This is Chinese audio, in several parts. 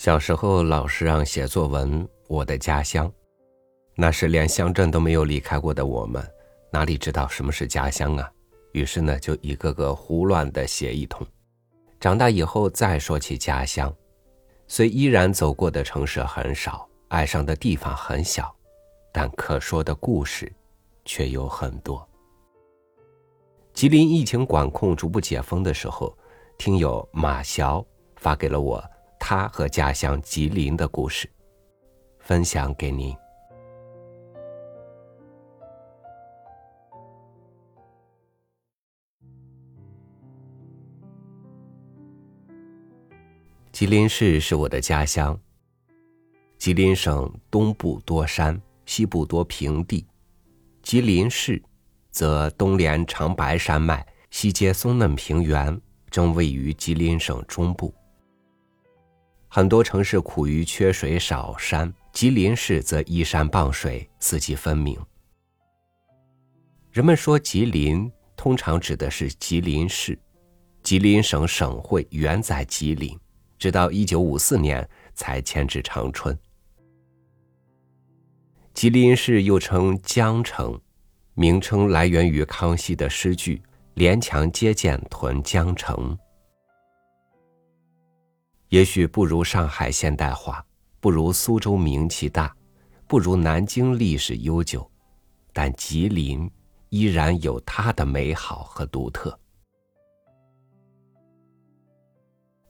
小时候，老师让写作文《我的家乡》，那时连乡镇都没有离开过的我们，哪里知道什么是家乡啊？于是呢，就一个个胡乱的写一通。长大以后再说起家乡，虽依然走过的城市很少，爱上的地方很小，但可说的故事却有很多。吉林疫情管控逐步解封的时候，听友马晓发给了我。他和家乡吉林的故事，分享给您。吉林市是我的家乡。吉林省东部多山，西部多平地。吉林市则东连长白山脉，西接松嫩平原，正位于吉林省中部。很多城市苦于缺水少山，吉林市则依山傍水，四季分明。人们说吉林，通常指的是吉林市。吉林省省会原在吉林，直到一九五四年才迁至长春。吉林市又称江城，名称来源于康熙的诗句：“连墙接见屯江城。”也许不如上海现代化，不如苏州名气大，不如南京历史悠久，但吉林依然有它的美好和独特。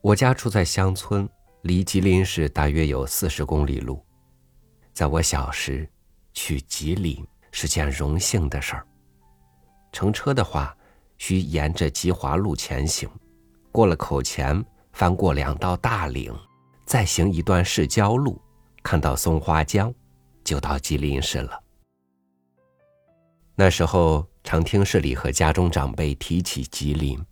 我家住在乡村，离吉林市大约有四十公里路。在我小时，去吉林是件荣幸的事儿。乘车的话，需沿着吉华路前行，过了口前。翻过两道大岭，再行一段市郊路，看到松花江，就到吉林市了。那时候常听市里和家中长辈提起吉林，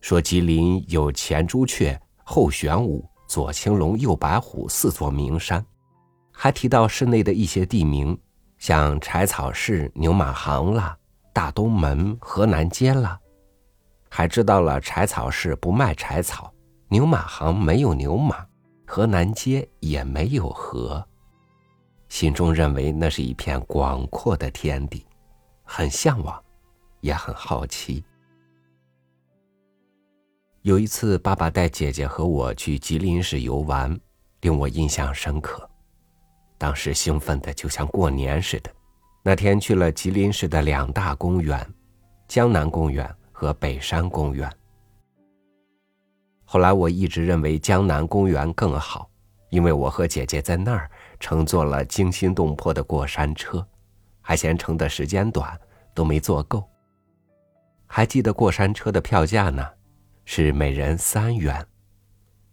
说吉林有前朱雀、后玄武、左青龙、右白虎四座名山，还提到市内的一些地名，像柴草市、牛马行啦、大东门、河南街啦，还知道了柴草市不卖柴草。牛马行没有牛马，河南街也没有河，心中认为那是一片广阔的天地，很向往，也很好奇。有一次，爸爸带姐姐和我去吉林市游玩，令我印象深刻。当时兴奋的就像过年似的。那天去了吉林市的两大公园，江南公园和北山公园。后来我一直认为江南公园更好，因为我和姐姐在那儿乘坐了惊心动魄的过山车，还嫌乘的时间短，都没坐够。还记得过山车的票价呢，是每人三元。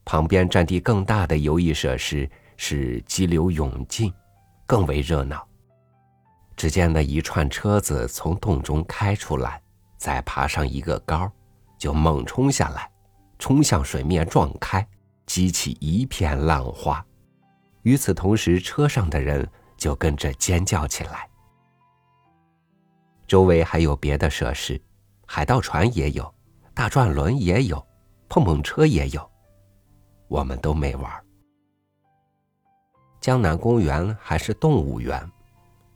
旁边占地更大的游艺设施是激流勇进，更为热闹。只见那一串车子从洞中开出来，再爬上一个高，就猛冲下来。冲向水面撞开，激起一片浪花。与此同时，车上的人就跟着尖叫起来。周围还有别的设施，海盗船也有，大转轮也有，碰碰车也有，我们都没玩。江南公园还是动物园，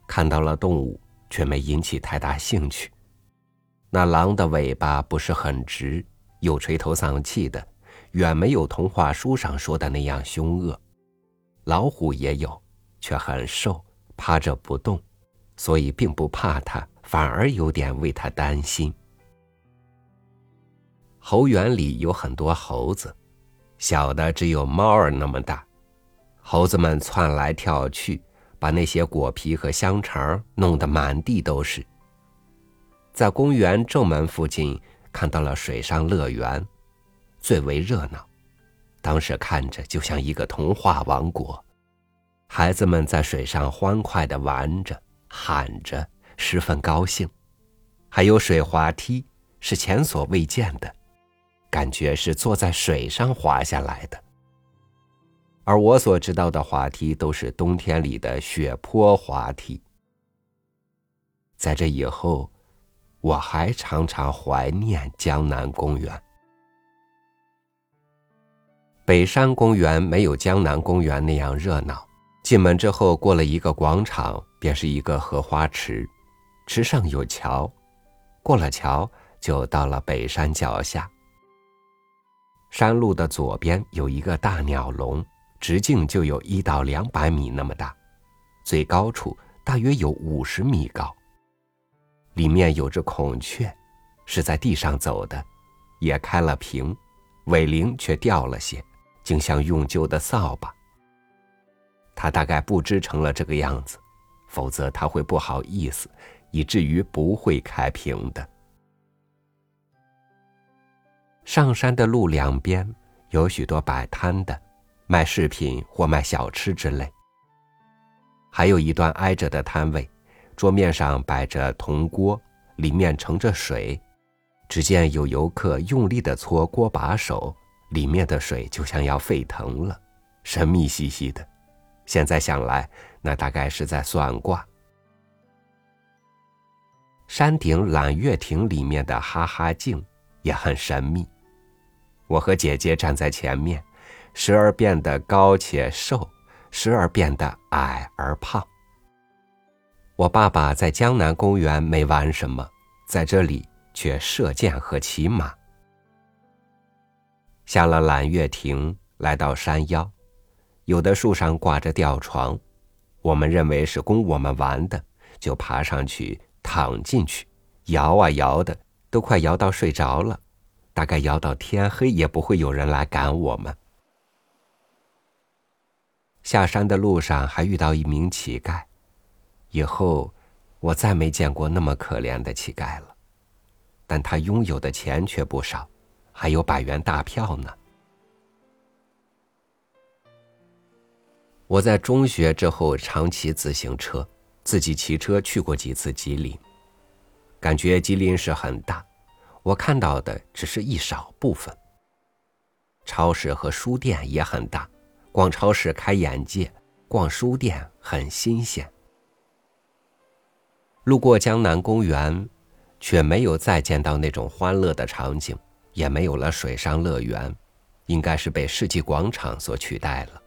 看到了动物，却没引起太大兴趣。那狼的尾巴不是很直。又垂头丧气的，远没有童话书上说的那样凶恶。老虎也有，却很瘦，趴着不动，所以并不怕它，反而有点为它担心。猴园里有很多猴子，小的只有猫儿那么大，猴子们窜来跳去，把那些果皮和香肠弄得满地都是。在公园正门附近。看到了水上乐园，最为热闹。当时看着就像一个童话王国，孩子们在水上欢快的玩着、喊着，十分高兴。还有水滑梯，是前所未见的，感觉是坐在水上滑下来的。而我所知道的滑梯，都是冬天里的雪坡滑梯。在这以后。我还常常怀念江南公园。北山公园没有江南公园那样热闹。进门之后，过了一个广场，便是一个荷花池，池上有桥，过了桥就到了北山脚下。山路的左边有一个大鸟笼，直径就有一到两百米那么大，最高处大约有五十米高。里面有只孔雀，是在地上走的，也开了屏，尾翎却掉了些，竟像用旧的扫把。他大概不知成了这个样子，否则他会不好意思，以至于不会开屏的。上山的路两边有许多摆摊的，卖饰品或卖小吃之类。还有一段挨着的摊位，桌面上摆着铜锅，里面盛着水。只见有游客用力的搓锅把手，里面的水就像要沸腾了，神秘兮兮的。现在想来，那大概是在算卦。山顶揽月亭里面的哈哈镜也很神秘。我和姐姐站在前面，时而变得高且瘦，时而变得矮而胖。我爸爸在江南公园没玩什么，在这里却射箭和骑马。下了揽月亭，来到山腰，有的树上挂着吊床，我们认为是供我们玩的，就爬上去躺进去，摇啊摇的，都快摇到睡着了。大概摇到天黑也不会有人来赶我们。下山的路上还遇到一名乞丐，以后我再没见过那么可怜的乞丐了。但他拥有的钱却不少，还有百元大票呢。我在中学之后常骑自行车，自己骑车去过几次吉林，感觉吉林市很大。我看到的只是一少部分。超市和书店也很大，逛超市开眼界，逛书店很新鲜。路过江南公园，却没有再见到那种欢乐的场景，也没有了水上乐园，应该是被世纪广场所取代了。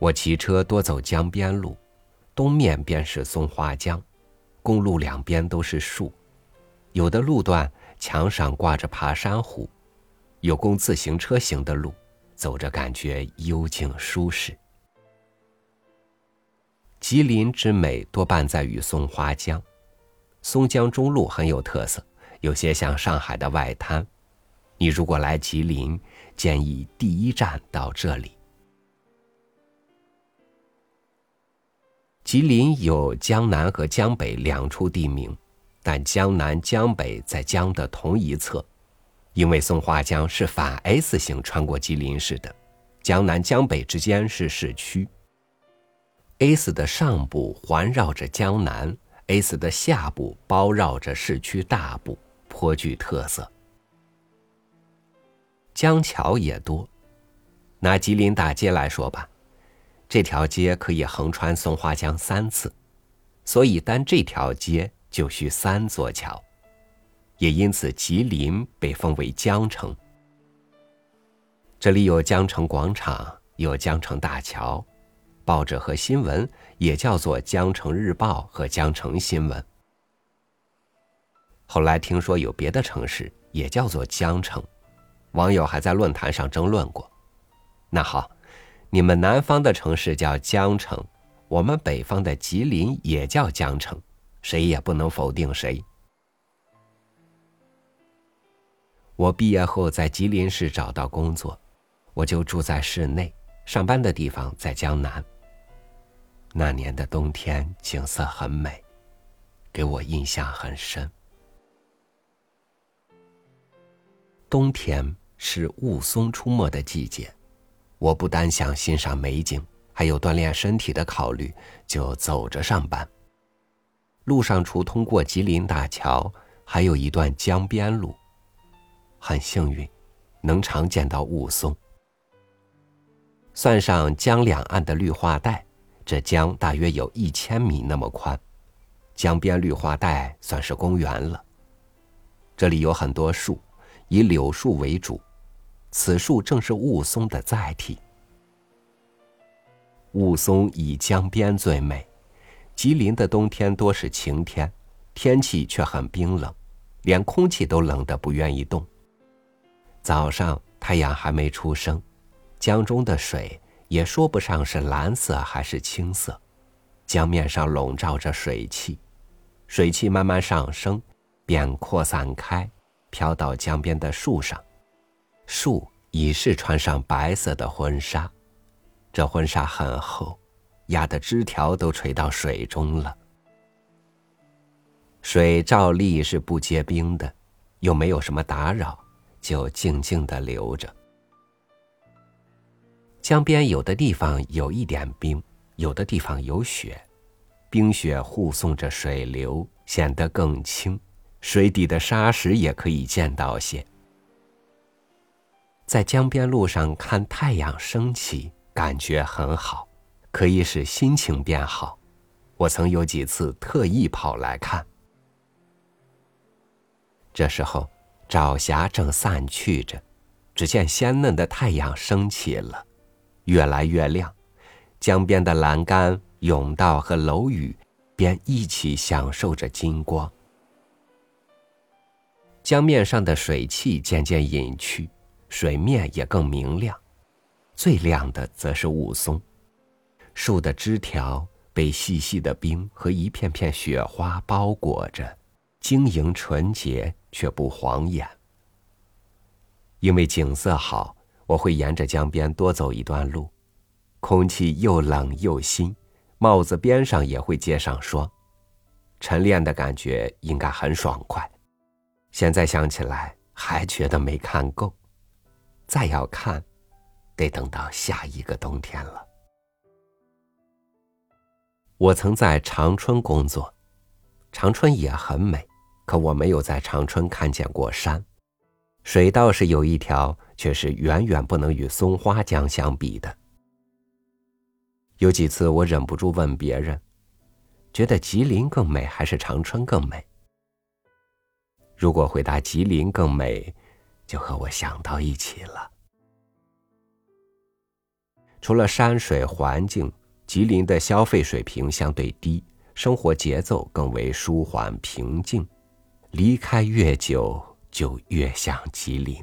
我骑车多走江边路，东面便是松花江，公路两边都是树。有的路段墙上挂着爬山虎，有供自行车行的路，走着感觉幽静舒适。吉林之美多半在于松花江，松江中路很有特色，有些像上海的外滩。你如果来吉林，建议第一站到这里。吉林有江南和江北两处地名。但江南江北在江的同一侧，因为松花江是反 S 型穿过吉林市的，江南江北之间是市区。，A 四的上部环绕着江南，A 四的下部包绕着市区大部，颇具特色。江桥也多，拿吉林大街来说吧，这条街可以横穿松花江三次，所以单这条街。就需三座桥，也因此吉林被封为江城。这里有江城广场，有江城大桥，报纸和新闻也叫做《江城日报》和《江城新闻》。后来听说有别的城市也叫做江城，网友还在论坛上争论过。那好，你们南方的城市叫江城，我们北方的吉林也叫江城。谁也不能否定谁。我毕业后在吉林市找到工作，我就住在市内，上班的地方在江南。那年的冬天景色很美，给我印象很深。冬天是雾凇出没的季节，我不单想欣赏美景，还有锻炼身体的考虑，就走着上班。路上除通过吉林大桥，还有一段江边路。很幸运，能常见到雾凇。算上江两岸的绿化带，这江大约有一千米那么宽。江边绿化带算是公园了。这里有很多树，以柳树为主，此树正是雾凇的载体。雾凇以江边最美，吉林的冬天多是晴天，天气却很冰冷，连空气都冷得不愿意动。早上太阳还没出生，江中的水也说不上是蓝色还是青色，江面上笼罩着水汽，水汽慢慢上升，便扩散开，飘到江边的树上，树已是穿上白色的婚纱。这婚纱很厚，压得枝条都垂到水中了。水照例是不结冰的，又没有什么打扰，就静静的流着。江边有的地方有一点冰，有的地方有雪，冰雪护送着水流，显得更清。水底的沙石也可以见到些。在江边路上看太阳升起。感觉很好，可以使心情变好。我曾有几次特意跑来看。这时候，朝霞正散去着，只见鲜嫩的太阳升起了，越来越亮。江边的栏杆、甬道和楼宇便一起享受着金光。江面上的水汽渐渐隐去，水面也更明亮。最亮的则是雾凇，树的枝条被细细的冰和一片片雪花包裹着，晶莹纯洁却不晃眼。因为景色好，我会沿着江边多走一段路，空气又冷又新，帽子边上也会接上霜，晨练的感觉应该很爽快。现在想起来还觉得没看够，再要看。得等到下一个冬天了。我曾在长春工作，长春也很美，可我没有在长春看见过山。水倒是有一条，却是远远不能与松花江相比的。有几次我忍不住问别人，觉得吉林更美还是长春更美？如果回答吉林更美，就和我想到一起了。除了山水环境，吉林的消费水平相对低，生活节奏更为舒缓平静。离开越久，就越像吉林。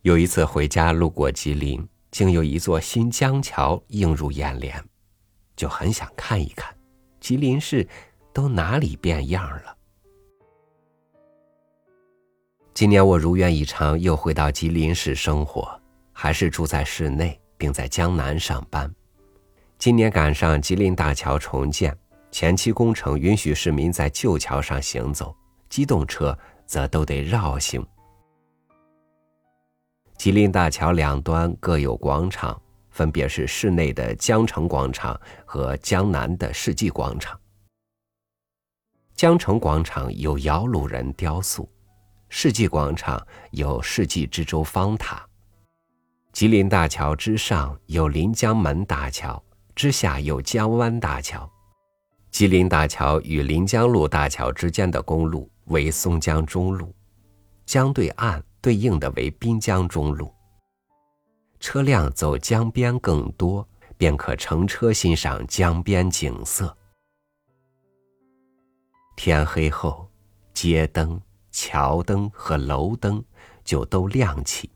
有一次回家路过吉林，竟有一座新江桥映入眼帘，就很想看一看，吉林市都哪里变样了。今年我如愿以偿，又回到吉林市生活。还是住在市内，并在江南上班。今年赶上吉林大桥重建，前期工程允许市民在旧桥上行走，机动车则都得绕行。吉林大桥两端各有广场，分别是市内的江城广场和江南的世纪广场。江城广场有摇橹人雕塑，世纪广场有世纪之舟方塔。吉林大桥之上有临江门大桥，之下有江湾大桥。吉林大桥与临江路大桥之间的公路为松江中路，江对岸对应的为滨江中路。车辆走江边更多，便可乘车欣赏江边景色。天黑后，街灯、桥灯和楼灯就都亮起。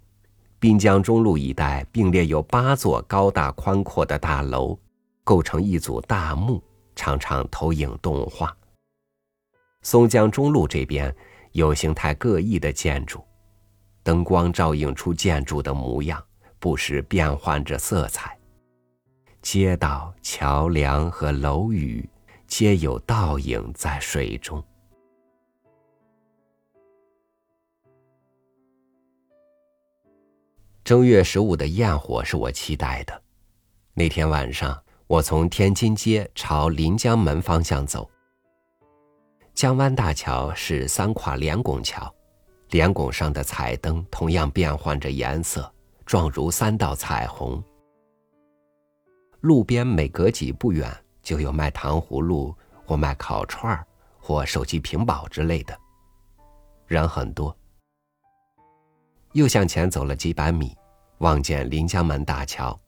滨江中路一带并列有八座高大宽阔的大楼，构成一组大幕，常常投影动画。松江中路这边有形态各异的建筑，灯光照映出建筑的模样，不时变换着色彩。街道、桥梁和楼宇皆有倒影在水中。正月十五的焰火是我期待的。那天晚上，我从天津街朝临江门方向走。江湾大桥是三跨连拱桥，连拱上的彩灯同样变换着颜色，状如三道彩虹。路边每隔几步远就有卖糖葫芦或卖烤串儿或手机屏保之类的，人很多。又向前走了几百米，望见临江门大桥。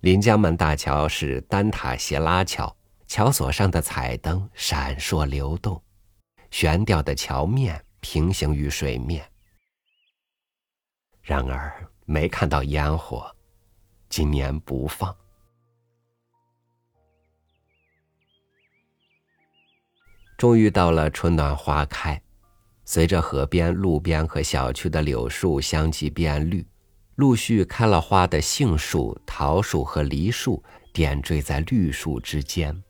临江门大桥是单塔斜拉桥，桥索上的彩灯闪烁流动，悬吊的桥面平行于水面。然而没看到烟火，今年不放。终于到了春暖花开，随着河边、路边和小区的柳树相继变绿，陆续开了花的杏树、桃树和梨树点缀在绿树之间。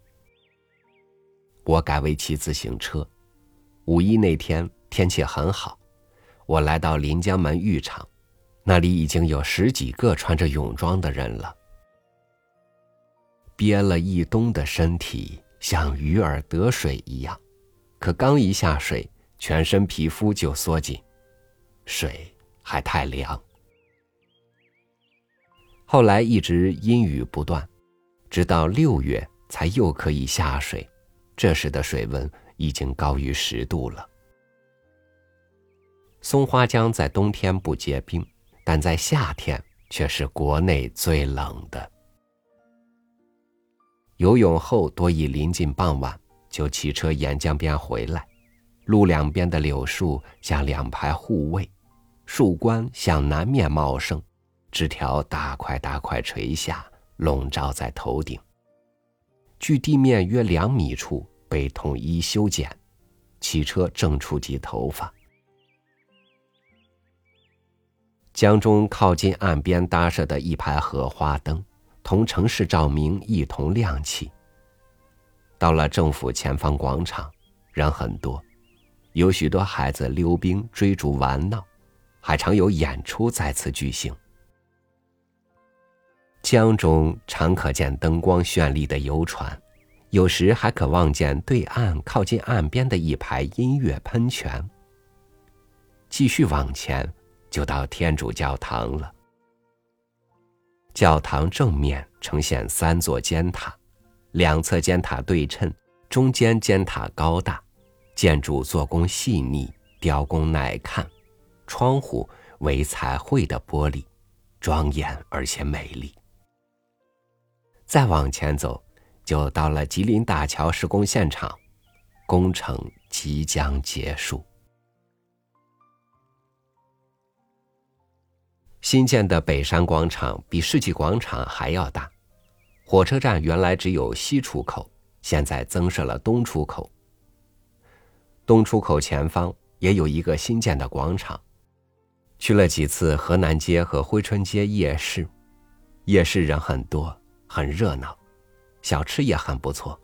我改为骑自行车。五一那天天气很好，我来到临江门浴场，那里已经有十几个穿着泳装的人了，憋了一冬的身体。像鱼儿得水一样，可刚一下水，全身皮肤就缩紧，水还太凉。后来一直阴雨不断，直到六月才又可以下水，这时的水温已经高于十度了。松花江在冬天不结冰，但在夏天却是国内最冷的。游泳后多已临近傍晚，就骑车沿江边回来。路两边的柳树像两排护卫，树冠向南面茂盛，枝条大块大块垂下，笼罩在头顶。距地面约两米处被统一修剪，骑车正触及头发。江中靠近岸边搭设的一排荷花灯。同城市照明一同亮起。到了政府前方广场，人很多，有许多孩子溜冰、追逐玩闹，还常有演出在此举行。江中常可见灯光绚丽的游船，有时还可望见对岸靠近岸边的一排音乐喷泉。继续往前，就到天主教堂了。教堂正面呈现三座尖塔，两侧尖塔对称，中间尖塔高大，建筑做工细腻，雕工耐看，窗户为彩绘的玻璃，庄严而且美丽。再往前走，就到了吉林大桥施工现场，工程即将结束。新建的北山广场比世纪广场还要大，火车站原来只有西出口，现在增设了东出口。东出口前方也有一个新建的广场。去了几次河南街和珲春街夜市，夜市人很多，很热闹，小吃也很不错。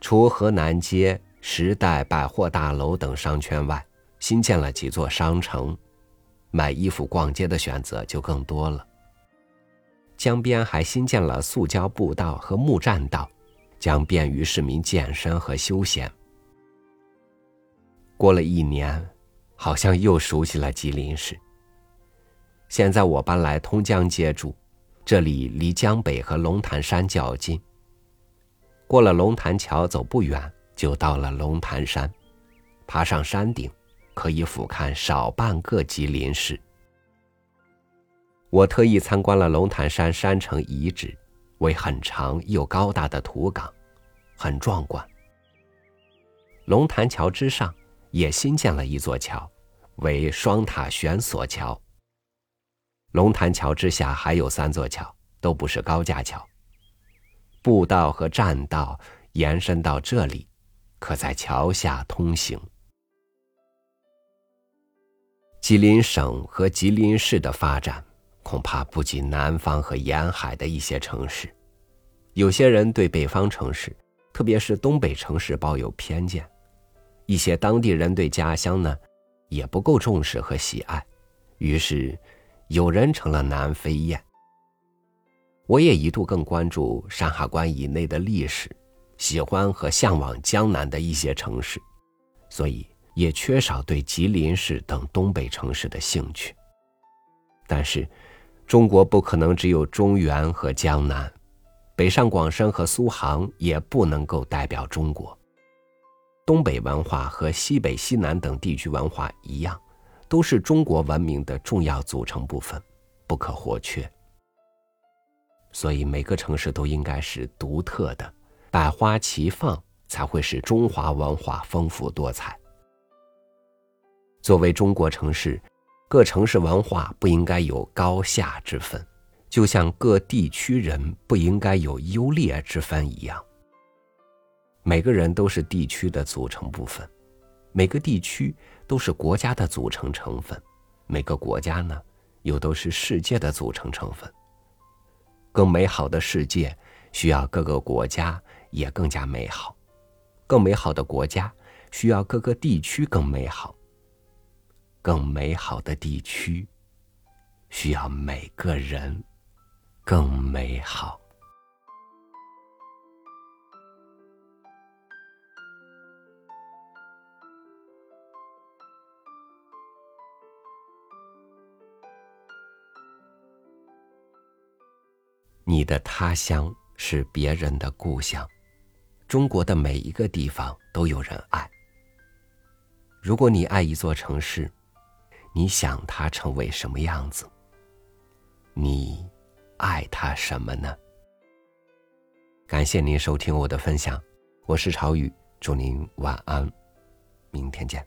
除河南街、时代百货大楼等商圈外，新建了几座商城。买衣服、逛街的选择就更多了。江边还新建了塑胶步道和木栈道，将便于市民健身和休闲。过了一年，好像又熟悉了吉林市。现在我搬来通江街住，这里离江北和龙潭山较近。过了龙潭桥，走不远就到了龙潭山，爬上山顶。可以俯瞰少半个吉林市。我特意参观了龙潭山山城遗址，为很长又高大的土岗，很壮观。龙潭桥之上也新建了一座桥，为双塔悬索桥。龙潭桥之下还有三座桥，都不是高架桥。步道和栈道延伸到这里，可在桥下通行。吉林省和吉林市的发展，恐怕不及南方和沿海的一些城市。有些人对北方城市，特别是东北城市抱有偏见；一些当地人对家乡呢，也不够重视和喜爱。于是，有人成了南飞雁。我也一度更关注山海关以内的历史，喜欢和向往江南的一些城市，所以。也缺少对吉林市等东北城市的兴趣。但是，中国不可能只有中原和江南，北上广深和苏杭也不能够代表中国。东北文化和西北、西南等地区文化一样，都是中国文明的重要组成部分，不可或缺。所以，每个城市都应该是独特的，百花齐放，才会使中华文化丰富多彩。作为中国城市，各城市文化不应该有高下之分，就像各地区人不应该有优劣之分一样。每个人都是地区的组成部分，每个地区都是国家的组成成分，每个国家呢，又都是世界的组成成分。更美好的世界需要各个国家也更加美好，更美好的国家需要各个地区更美好，更美好的地区需要每个人更美好。你的他乡是别人的故乡，中国的每一个地方都有人爱。如果你爱一座城市，你想它成为什么样子？你爱它什么呢？感谢您收听我的分享，我是朝雨，祝您晚安，明天见。